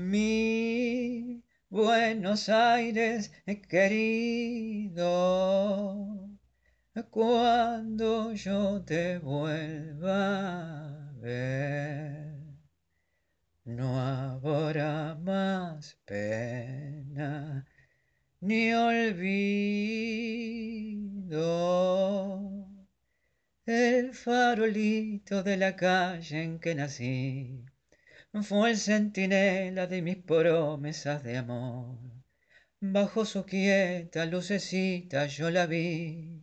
Mi Buenos Aires querido, cuando yo te vuelva a ver, no habrá más pena ni olvido. El farolito de la calle en que nací fue el centinela de mis promesas de amor. Bajo su quieta lucecita yo la vi,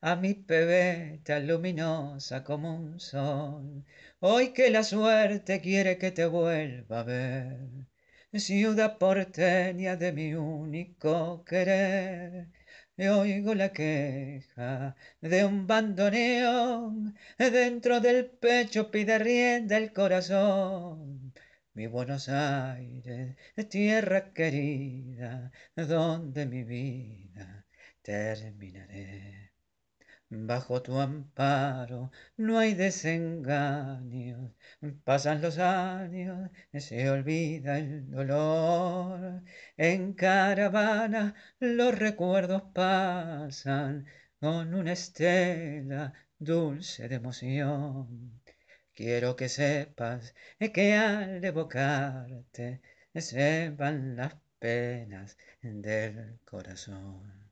a mi pebeta luminosa como un sol. Hoy que la suerte quiere que te vuelva a ver, ciudad porteña de mi único querer. Y oigo la queja de un bandoneón, dentro del pecho pide rienda el corazón. Mi Buenos Aires, tierra querida, donde mi vida terminaré. Bajo tu amparo no hay desengaños, pasan los años, se olvida el dolor. En caravana los recuerdos pasan con una estela dulce de emoción. Quiero que sepas que al evocarte sepan las penas del corazón.